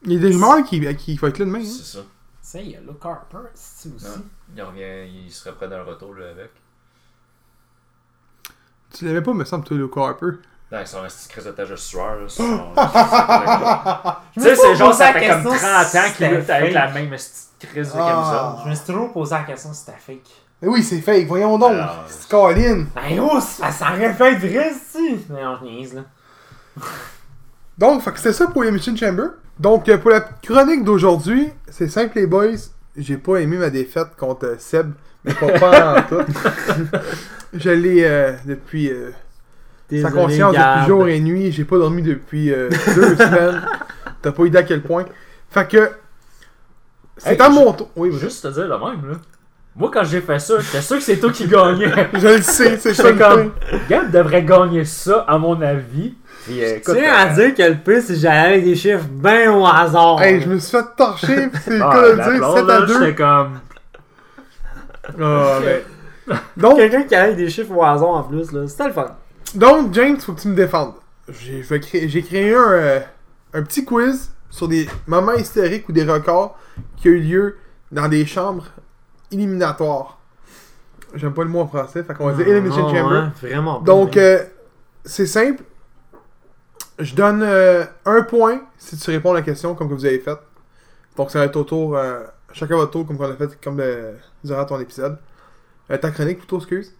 Il y a des rumeurs qui, qui vont être là demain. hein. C'est ça. Ça, il y a Luke Harper, c'est aussi? Il revient, il serait prêt d'un retour là, avec. Tu l'avais pas, me semble, toi, Luke Harper. Non, ils sont un petit crise de tache de sueur. Tu sais, c'est genre, ça fait comme question 30 si ans qu'il lutte avec la même petite crise de Ah. camisole. Je me suis toujours posé la question si c'était fake. Mais oui, c'est fake, voyons donc. Alors, C'est Colin. Ben oh, ça, ça aurait fait vrai, si! Mais on niaise, là. Donc, c'était ça pour Elimination Chamber. Donc, euh, pour la chronique d'aujourd'hui, c'est simple, les boys. J'ai pas aimé ma défaite contre Seb, mais pas, pas en tout. Je l'ai euh, depuis euh, sa conscience depuis jour et nuit. J'ai pas dormi depuis euh, deux semaines. T'as pas idée à quel point. Fait que. C'est Hey, à mon tour. Oui. Juste te dire le même, là. Moi, quand j'ai fait ça, j'étais sûr que c'est toi qui gagnais. Je le sais, c'est ça comme. Gab devrait gagner ça, à mon avis. Puis, euh, écoute, Tiens à euh, dire que le pire, c'est que j'allais avec des chiffres ben au hasard. Hey, je me suis fait torcher, pis c'est le ah, cas de dire, blonde, 7 à là, 2. J'étais comme. Ah, ben. Donc, Quelqu'un qui allait avec des chiffres au hasard en plus, là. C'était le fun. Donc, James, faut que tu me défendes. J'ai créé un, euh, un petit quiz sur des moments historiques ou des records qui ont eu lieu dans des chambres éliminatoires. J'aime pas le mot en français, fait qu'on va dire Elimination Non, Chamber. ouais, vraiment Donc, mais- euh, c'est simple. Je donne euh, un point si tu réponds à la question comme que vous avez fait. Donc, ça va être au tour, euh, chacun votre tour comme qu'on a fait comme euh, durant ton épisode. Ta chronique plutôt, excuse.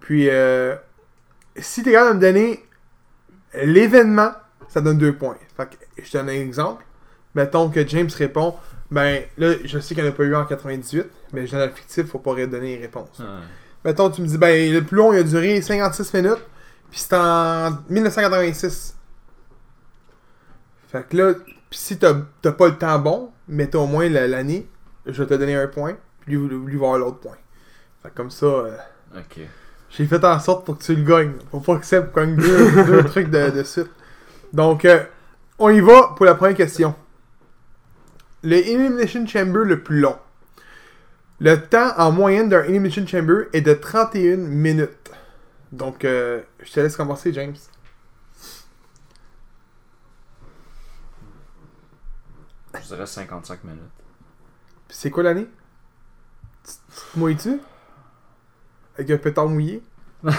Puis, si t'es capable de me donner l'événement, ça donne deux points. Fait que je donne un exemple. Mettons que James répond, ben là, je sais qu'il n'y en a pas eu en 98, mais le fictif, faut pas donner les réponses. Mettons, tu me dis, ben, le plus long, il a duré 56 minutes, puis c'est en 1986. Fait que là, puis si t'as pas le temps bon, mais t'as au moins la- l'année, je vais te donner un point, puis lui, lui va avoir l'autre point. Fait que comme ça, euh, Ok. J'ai fait en sorte pour que tu le gagnes. Pour pas que Seb gagne deux, deux trucs de, de suite. Donc, euh, on y va pour la première question. Le Elimination Chamber le plus long. Le temps en moyenne d'un Elimination Chamber est de 31 minutes. Donc, euh, je te laisse commencer, James. Je dirais 55 minutes. C'est quoi l'année? Tu tu te mouilles-tu? Avec un pétard mouillé?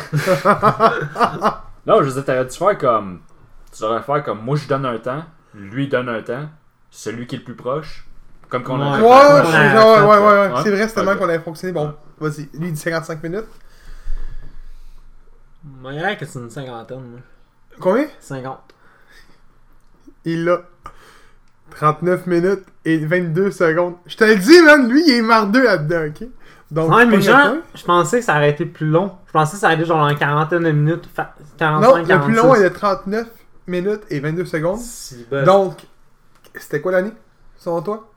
Non, je veux dire, dû faire comme. Tu devrais faire comme moi je donne un temps, lui donne un temps, celui qui est le plus proche. Comme qu'on a Ouais, Ouais, ouais, ouais, je- ouais, ouais, ouais, ouais, ouais. ouais. C'est vrai, c'est tellement qu'on avait fonctionné. Bon, vas-y. Lui, il dit 55 minutes. Moi, il y a que c'est une cinquantaine. Combien? 50. Il l'a. 39 minutes et 22 secondes. Je te le dis, man, lui, il est mardeux là-dedans, ok? Donc, Ouais, mais genre, je pensais que ça aurait été plus long. Je pensais que ça aurait été genre une quarantaine de minutes. fa- 45, Non, le 46. plus long est de 39 minutes et 22 secondes. Si, ben, Donc, c'était quoi l'année, selon toi?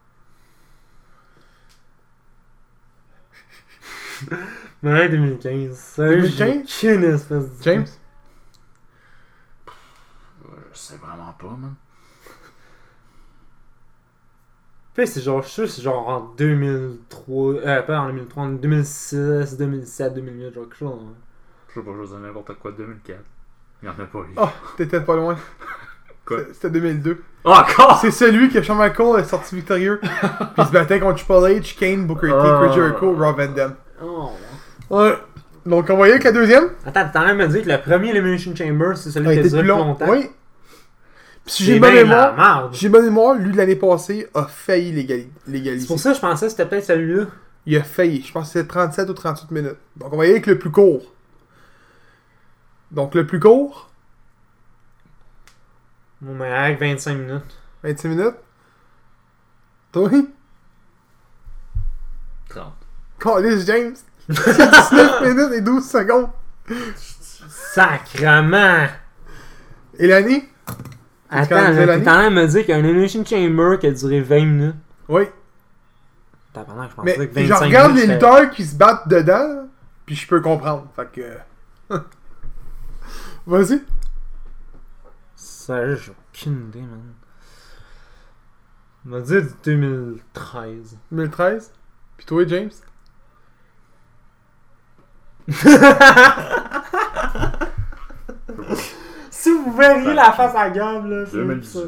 Ouais, 2015. Ça, 2015? j'ai aucune espèce de... James? Je sais vraiment pas, man. Puis c'est genre, je suis sûr, c'est genre en 2003, euh, pas en 2003, en 2006, 2007, 2008, genre quelque chose. hein. Je sais pas, je veux dire n'importe quoi, 2004. Il y en a pas eu. Oh, t'étais pas loin. Quoi? C'était- C'était 2002. Oh, encore! C'est celui que Shawn Michaels est sorti victorieux. Puis il se battait contre Triple H, Kane, Booker T, Ah. Chris Jericho, Rob Van Dam. Oh. Ouais. Donc on voyait avec la deuxième. Attends, t'es en train de me dire que le premier Elimination Chamber, c'est celui qui a duré plus le plus long. longtemps? Oui. Puis si j'ai bonne mémoire, j'ai bonne mémoire, lui de l'année passée a failli légali- C'est légaliser. pour ça que je pensais que c'était peut-être celui-là. Il a failli. Je pense que c'était 37 ou 38 minutes. Donc on va y aller avec le plus court. Donc le plus court, Mais avec 25 minutes. 26 minutes? Toi, 30. Callis James. C'est 19 minutes et 12 secondes. Sacrement! Et l'année? Attends, t'es en train de me dire qu'il y a un Elimination Chamber qui a duré 20 minutes? Oui. Tabarnak, je pensais Mais que 25 je regarde minutes, les lutteurs qui se battent dedans, puis je peux comprendre. Fait que. Vas-y. Sérieux, j'ai aucune idée, man. On va dire du 2013. 2013. Puis toi, James? si vous verriez la face à Gab, là, c'est 2018.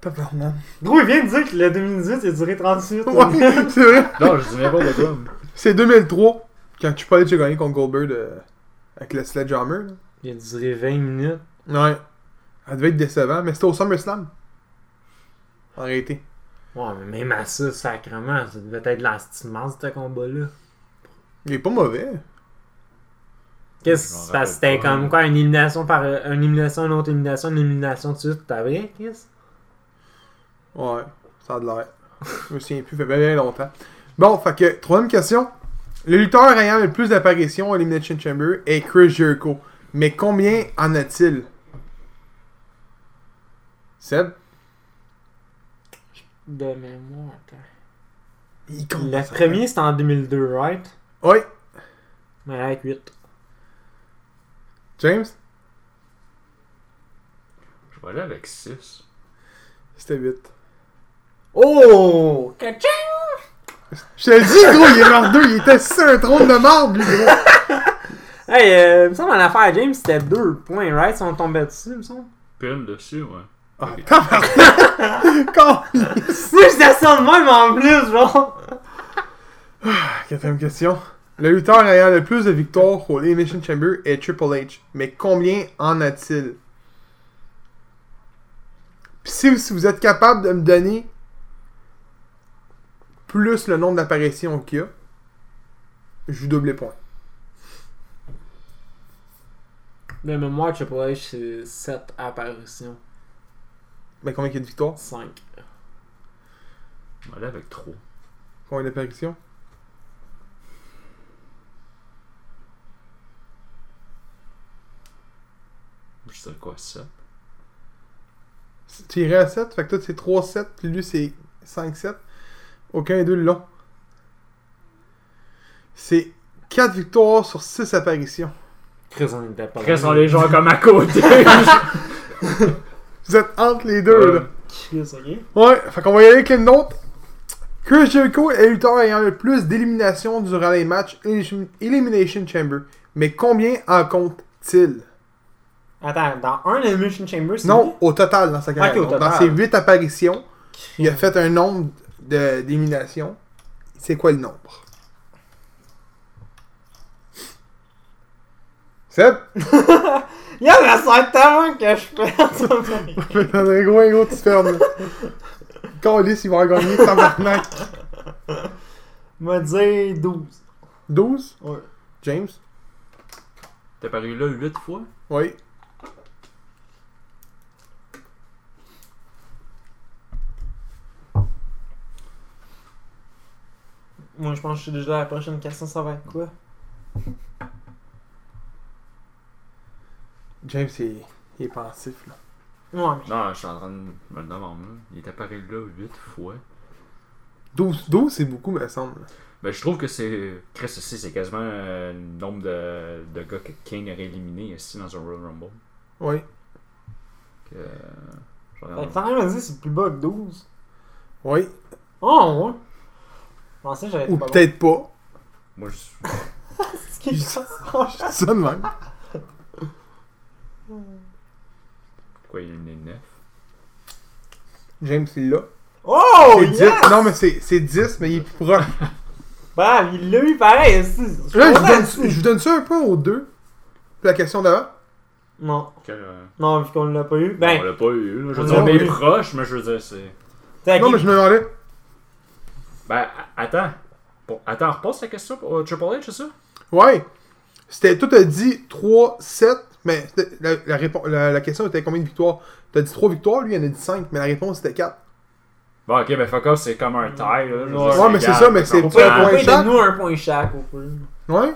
Tabarnak. Gros, il vient de dire que le 2018, il a duré 38. Ouais, c'est vrai. Non, je dis n'importe quoi. C'est 2003, quand tu parlais de gagné contre Goldberg euh, avec le Sledgehammer. là. Il a duré 20 minutes. Ouais. Elle devait être décevant, mais c'était au SummerSlam. En réalité. Ouais, mais même à ça, sacrement, ça devait être la style masse, ce combat-là. Il est pas mauvais. Qu'est-ce que c'était comme quoi, une élimination par une élimination, une autre élimination, une élimination de suite, t'as vrai, Chris? Ouais, ça a de l'air. Je me souviens plus, ça fait bien longtemps. Bon, fait que, troisième question. Le lutteur ayant le plus d'apparitions à Elimination Chamber est Chris Jericho. Mais combien en a-t-il? Seb? De mémoire, attends. Il Le premier, c'était en 2002, right? Oui, Mais avec 8. James? Je vais aller avec 6. C'était 8. Oh! Je te le dis, gros, il est mort deux. Il était sur un trône de marde, lui, gros. Hey, euh, il me semble en affaire James, c'était 2 points, right? Si on tombait dessus, il me semble. Pile dessus, ouais. Ah, tabarnak. Quand- Moi, je descends de même en plus, genre! Quatrième question. Le lutteur ayant le plus de victoires au Elimination Chamber est Triple H. Mais combien en a-t-il? Puis si, si vous êtes capable de me donner plus le nombre d'apparitions qu'il y a, je vous double les points. De mémoire, Triple H, c'est 7 apparitions. Mais combien il y a de victoires? 5. Je vais aller avec 3. Combien d'apparitions? Je sais quoi, 7. Tu irais à 7, fait que toi c'est 3-7, puis lui c'est 5-7. Aucun des deux le long. C'est 4 victoires sur 6 apparitions. On était pas Chris, on les joueurs comme à côté. Vous êtes entre les deux, là. Ouais, fait qu'on va y aller avec les notes. Chris Jericho est le lutteur ayant le plus d'éliminations durant les matchs Elimination- Chamber. Mais combien en compte-t-il? Attends, dans un Elimination Chamber, c'est Non, au total dans sa carrière. Au Donc, Dans total. ses 8 apparitions, il a fait un nombre d'éliminations. C'est quoi le nombre? Seb Yo, mais ça tellement que je perds. Dans un gros, un gros, tu fermes. là. Câlisse, il va en gagner, tabarnak. m'a dit 12. 12 Ouais. James? T'es paru là 8 fois? Oui. Moi, je pense que je suis déjà à la prochaine question, ça va être quoi? James, il, il est pensif, là. Ouais, mais. Non, je suis en train de me le demander. Il est apparu là 8 fois. 12, 12 c'est beaucoup, me semble. Ben, je trouve que c'est. Chris aussi, c'est quasiment euh, le nombre de, de gars que King aurait éliminé ici dans un Royal Rumble. Oui. Que, euh, t'en as dit c'est plus bas que 12. Oui. Oh, ouais. Je pensais que j'avais Ou peut-être pas. Moi, je. Ce qui est Je dis ça de même. Quoi, il est né 9 James, il l'a. Oh, C'est 10. yes! Non, mais c'est c'est 10, mais il est plus proche. Bah, il l'a eu pareil. Je suis Là, je vous, donne, aussi. je vous donne ça un peu aux deux. Puis la question d'avant. Non, Que, euh, non, vu qu'on l'a pas eu. on Ben, l'a pas eu. Là. Je veux on dire, on l'a est eu. proche, mais je veux dire, c'est. t'as Non, mais je me demandais. Ben, a- attends. Bon, attends, repasse la question pour euh, Triple H, c'est ça? Ouais. C'était, toi, t'as dit 3, 7, mais la, la, la, la question était combien de victoires? T'as dit 3 victoires, lui, il en a dit 5, mais la réponse c'était 4. Bon, ok, ben fuck off, c'est comme un tie. Là. Dire, Ouais, mais c'est ça, mais c'est pas un point chaque. donne-nous un point chaque, au pire. Ouais.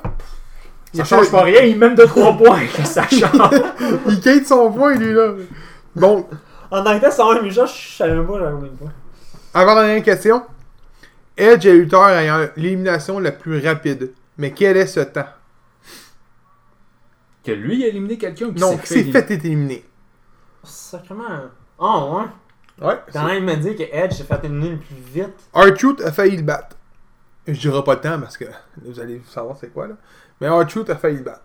Ça change pas rien, il mène de 3 points, que ça change. il quête son point, lui, là. Bon, En tel, c'est un mais genre, je savais pas, j'avais même pas. avant la dernière question. Edge est lutteur ayant l'élimination la plus rapide. Mais quel est ce temps? Que lui, il a éliminé quelqu'un ou qu'il Non, s'est qui fait s'est éliminer? fait éliminer. Sacrément. Oh, ouais. Ouais. Quand même, il m'a dit que Edge s'est fait éliminer le plus vite. R-Truth a failli le battre. Je dirai pas le temps parce que vous allez savoir c'est quoi là. Mais R-Truth a failli le battre.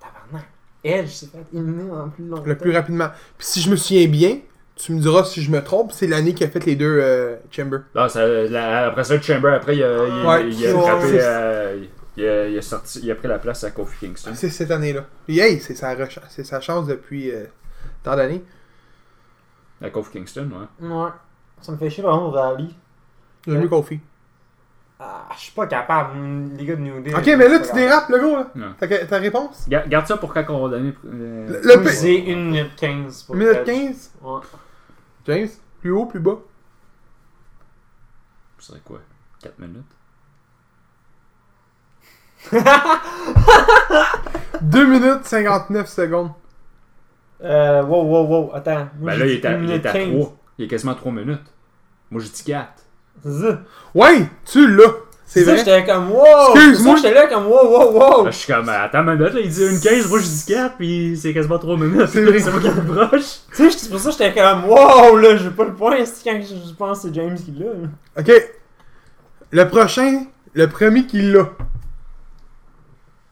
Tabarnak. Edge s'est fait éliminer en plus longtemps. Le plus rapidement. Puis si je me souviens bien, tu me diras si je me trompe, c'est l'année qui a fait les deux euh, Chamber. Non, ça, la- après ça, le Chamber, après, il a, il, Ouais, il a ouais, frappé, euh, il, a, il a sorti, il a pris la place à Kofi Kingston. C'est cette année-là. Puis hey, c'est sa, c'est sa chance depuis euh, tant d'années. À Kofi Kingston, ouais. Ouais. Ça me fait chier, par exemple, Rally. J'ai vu Kofi. Ah, je suis pas capable, les gars de New Day. Ok, mais là tu dérapes le gros là. Ouais. Ta, ta réponse? Ga- Garde ça pour quand on va donner. euh, Le, Le C'est 1 minute 15 pour Minute Edge. 15 Ouais. James, plus haut, plus bas Ce serait quoi? 4 minutes? 2 minutes 59 secondes. Euh, wow, wow, wow, attends. Moi, Ben là, il est à, il est à minute 15. 3. Il est quasiment 3 minutes. Moi, j'ai dit 4. C'est ça. Ouais, tu l'as. C'est vrai. j'étais comme wow. Excuse-moi. J'étais là comme wow, wow, wow. Là, je suis comme, attends une minute, là, il dit une 15, moi je dis 4, puis c'est quasiment 3 minutes. C'est vrai. C'est moi qui le plus proche. Tu sais, c'est pour ça que j'étais comme wow, là, j'ai pas le point. C'est quand je pense que c'est James qui l'a. Ok. Le prochain, le premier qui l'a.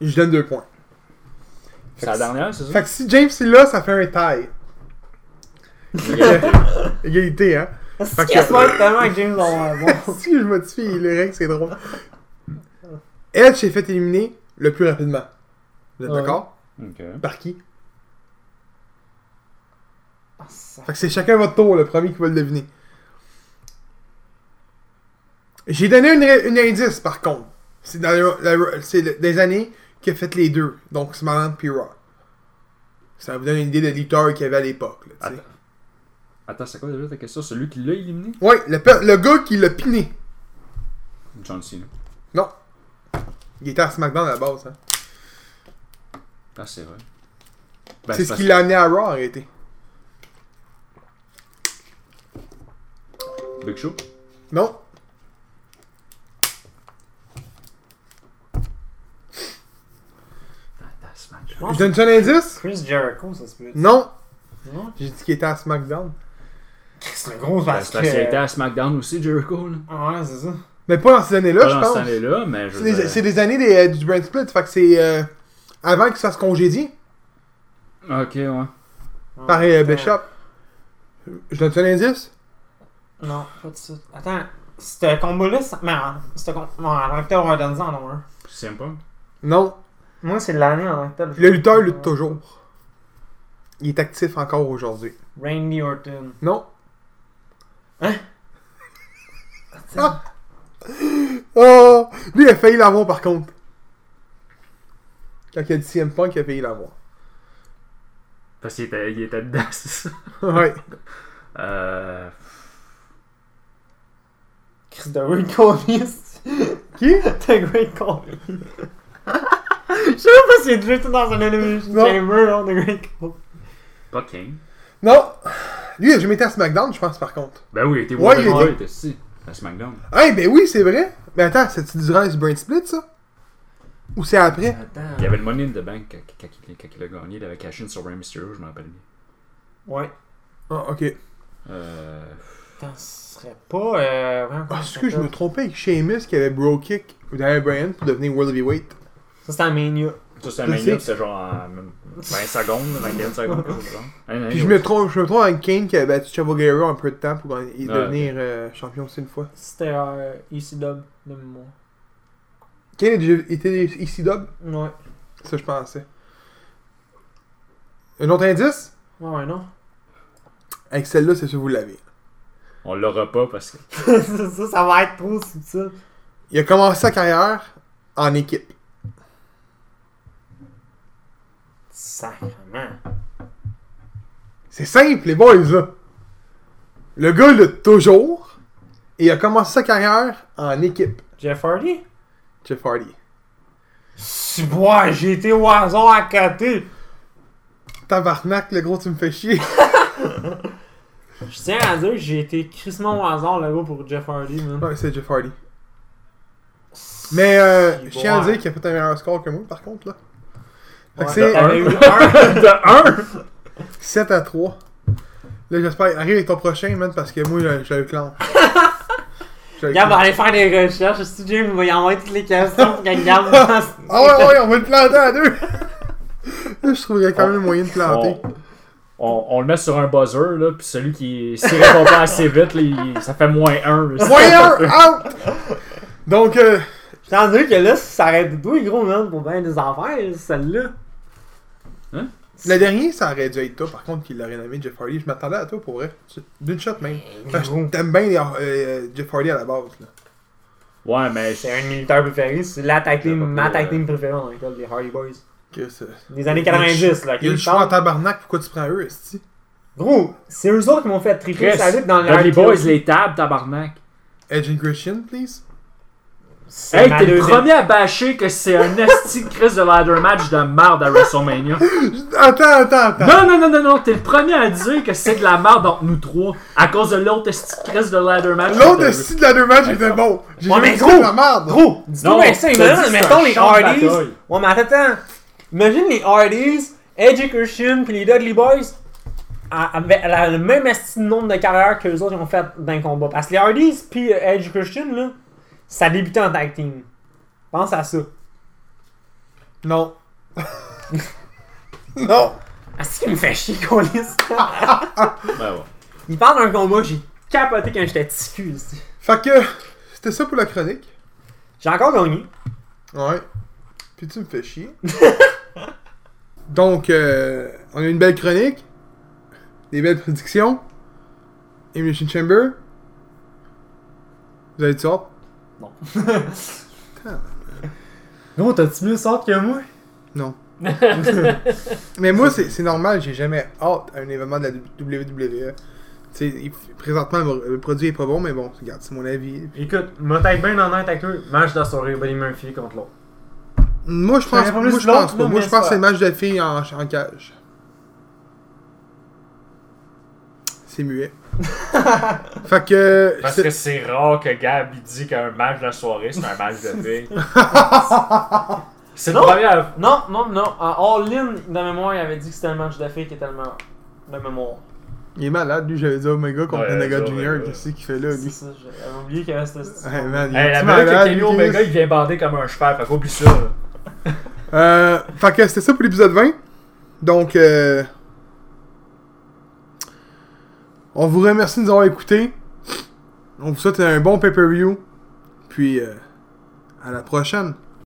Je donne deux points. C'est la dernière, c'est ça? Fait que si James est là, ça fait un tie. Égalité, hein. Fait que- se voit tellement que James va avoir bon. si je modifie les règles, c'est drôle. Edge s'est fait éliminer le plus rapidement. Vous êtes Ouais. d'accord? Ok. Par qui? Ah, ça- Fait que c'est chacun votre tour, le premier qui va le deviner. J'ai donné une, indice, par contre. C'est dans le- la- c'est le- des années qui a fait les deux. Donc, Smarland puis Raw. Ça vous donne une idée de lutteur qu'il y avait à l'époque. Attends. Attends, c'est quoi déjà ta question? Celui qui l'a éliminé? Ouais, le, le gars qui l'a piné. John Cena. Non. Il était à SmackDown à la base. Hein. Ah, c'est vrai. Ben, c'est ce qui l'a amené à Raw en réalité. Big Show? Non. Je donne un indice? Chris Jericho, ça se peut. Non. Non? J'ai dit qu'il était à SmackDown. C'est un gros Ben, parce qu'il était à SmackDown aussi, Jericho. Là. Ouais, c'est ça. Mais pas dans ces années-là, Pas je dans pense. cette année-là, mais je C'est veux des, dire- c'est des années des, euh, du brand split, fait que c'est euh, avant que ça se congédie. Ok, ouais. Pareil, euh. Bishop. Je donne un indice? Non, pas de suite. Attends, ce combo-là, ça- mais tant que tel, on va donner ça en un. C'est pas. Non. Moi, c'est l'année en tant que tel. Le lutteur lutte toujours. Il est actif encore aujourd'hui. Randy Orton. Non. Hein? Ah! Oh! Lui, il a failli l'avoir par contre. Quand il a dit CM Punk, il a failli l'avoir. Parce qu'il était, il était dedans, c'est ça. ouais. Euh. Chris de Great Colby. Qui? The Great Colby. Je sais même pas s'il est déjà tout dans un Elimination Non. Chamber, là, The Great. Pas King. Non! Lui, il a jamais été à SmackDown, je pense, par contre. Ben oui, il était Ouais, il World était- était ici, à SmackDown. Hey, ben oui, c'est vrai. Mais attends, c'est-tu durant ce Brain Split, ça? Ou c'est après? Attends. Il y avait le Money in the Bank quand, quand il- quand il a gagné, il avait cash in sur Rey Mysterio, je me rappelle bien. Ouais. Ah, ok. Euh. Attends, ce serait pas. Euh. vraiment, Ah, comment est-ce que je me trompais avec Sheamus qui avait bro kick ou Daniel Bryan pour devenir World Heavyweight? Ça, c'était à Mania. Ça, c'est un mania, sais. c'était genre en même 20 secondes, 21 secondes, quelque chose. Un- un Puis je me trompe, je me trompe avec Kane qui a battu Chavo Guerrero un peu de temps pour Ah, devenir euh, champion aussi une fois. C'était euh, ECW de mémoire. Kane a déjà été ici dub? Ouais. Ça, je pensais. Un autre indice? Ouais, ouais, non. Avec celle-là, c'est sûr que vous l'avez. On l'aura pas parce que. ça, ça va être trop subtil. Il a commencé sa carrière en équipe. Sacrement. C'est simple, les boys, là. Le gars lutte toujours et il a commencé sa carrière en équipe. Jeff Hardy? Jeff Hardy. Si, ouais, j'ai été au hasard à côté. Tabarnak, le gros, tu me fais chier. Je tiens à dire que j'ai été crissement au hasard là-bas pour Jeff Hardy, man. Ouais, c'est Jeff Hardy. Mais euh, je tiens à dire qu'il a fait un meilleur score que moi, par contre, là. Ouais, de 1! 7 à 3. Là, j'espère, arrive avec ton prochain, man, parce que moi, j'ai- j'ai le clan. Gab va aller faire des recherches. Si James va y envoyer toutes les questions pour que Gab Ah ouais, ouais, on va le planter à deux. Là, je trouverais quand même moyen de planter. On, on, on le met sur un buzzer, là, puis celui qui s'y répond pas assez vite, là, il- ça fait moins 1. Moyen out! Donc, euh, Je dire que là, ça arrête de douiller gros, man, pour bien des affaires, celle-là. Le dernier, ça aurait dû être toi, par contre, qui l'aurait nommé Jeff Hardy. Je m'attendais à toi, pour vrai. D'une shot, même. Parce que T'aimes bien les, euh, Jeff Hardy à la base, là. Ouais, mais C'est un militaire préféré, c'est la tag team, ma tag euh, team préférée dans l'école, les Hardy Boys. Que Des années 90, là. Il y a le choix en tabarnak, pourquoi tu prends eux, esti? Gros, c'est eux autres qui m'ont fait triper sa lutte dans le RKO. Boys, les tables, tabarnak. Edge and Christian, please? Hey, t'es le premier à bâcher que c'est un esti de Chris de ladder match de merde à WrestleMania. Attends, attends, attends. Non, non, non, non, non, t'es le premier à dire que c'est de la merde entre nous trois à cause de l'autre esti de Chris de ladder match. L'autre esti de la deux matchs était bon. J'ai Ouais, mais gros, de la merde. Gros, Non, bien ça, imagine, mettons les Hardys. Ouais, mais attends, attends. Imagine les Hardys, Edge et Christian, puis les Dudley Boys, avec le même esti de nombre de carrières que les autres ils ont fait dans le combat. Parce que les Hardys, puis euh, Christian, là, ça débutait en tag team. Pense à ça. Non. non. Ah, c'est qui me fait chier, Colis. Ben ouais. Il parle d'un combat que j'ai capoté quand j'étais ici. Fait que, c'était ça pour la chronique. J'ai encore gagné. Ouais. Puis tu me fais chier. Donc, euh, on a une belle chronique. Des belles prédictions. Elimination Chamber. Vous avez du hâte? Non. Gros, t'as-tu mieux sorte que moi? Non. Mais moi, c'est c'est normal, j'ai jamais hâte à un événement de la WWE. Tu sais, il- présentement, le, produit est pas bon, mais bon, regarde, c'est mon avis. Écoute, moi t'es bien honnête avec toi. Match de la soirée, Buddy Murphy contre l'autre. Moi, je pense, moi, je l'autre, pense pas. Moi, je pense que c'est match de filles en, en cage. C'est muet. fait que. Parce c'est- que c'est rare que Gab il dit qu'un match de la soirée c'est un match de filles. C'est Non. le premier Non, non, non. En All-In, dans mémoire, il avait dit que c'était le match d'Afrique qui était le meilleur. De mémoire. Il est malade, lui, j'avais dit Omega contre Ouais, Omega Junior. Qu'est-ce qu'il fait là, C'est lui? ça, j'avais oublié qu'il y avait cette Ouais, man, il Hey, la que Kenny Omega il vient bander comme un cheval, fait qu'oublie ça. là. Euh, fait que c'était ça pour l'épisode 20. Donc, euh, on vous remercie de nous avoir écoutés. On vous souhaite un bon pay-per-view. Puis, euh, à la prochaine.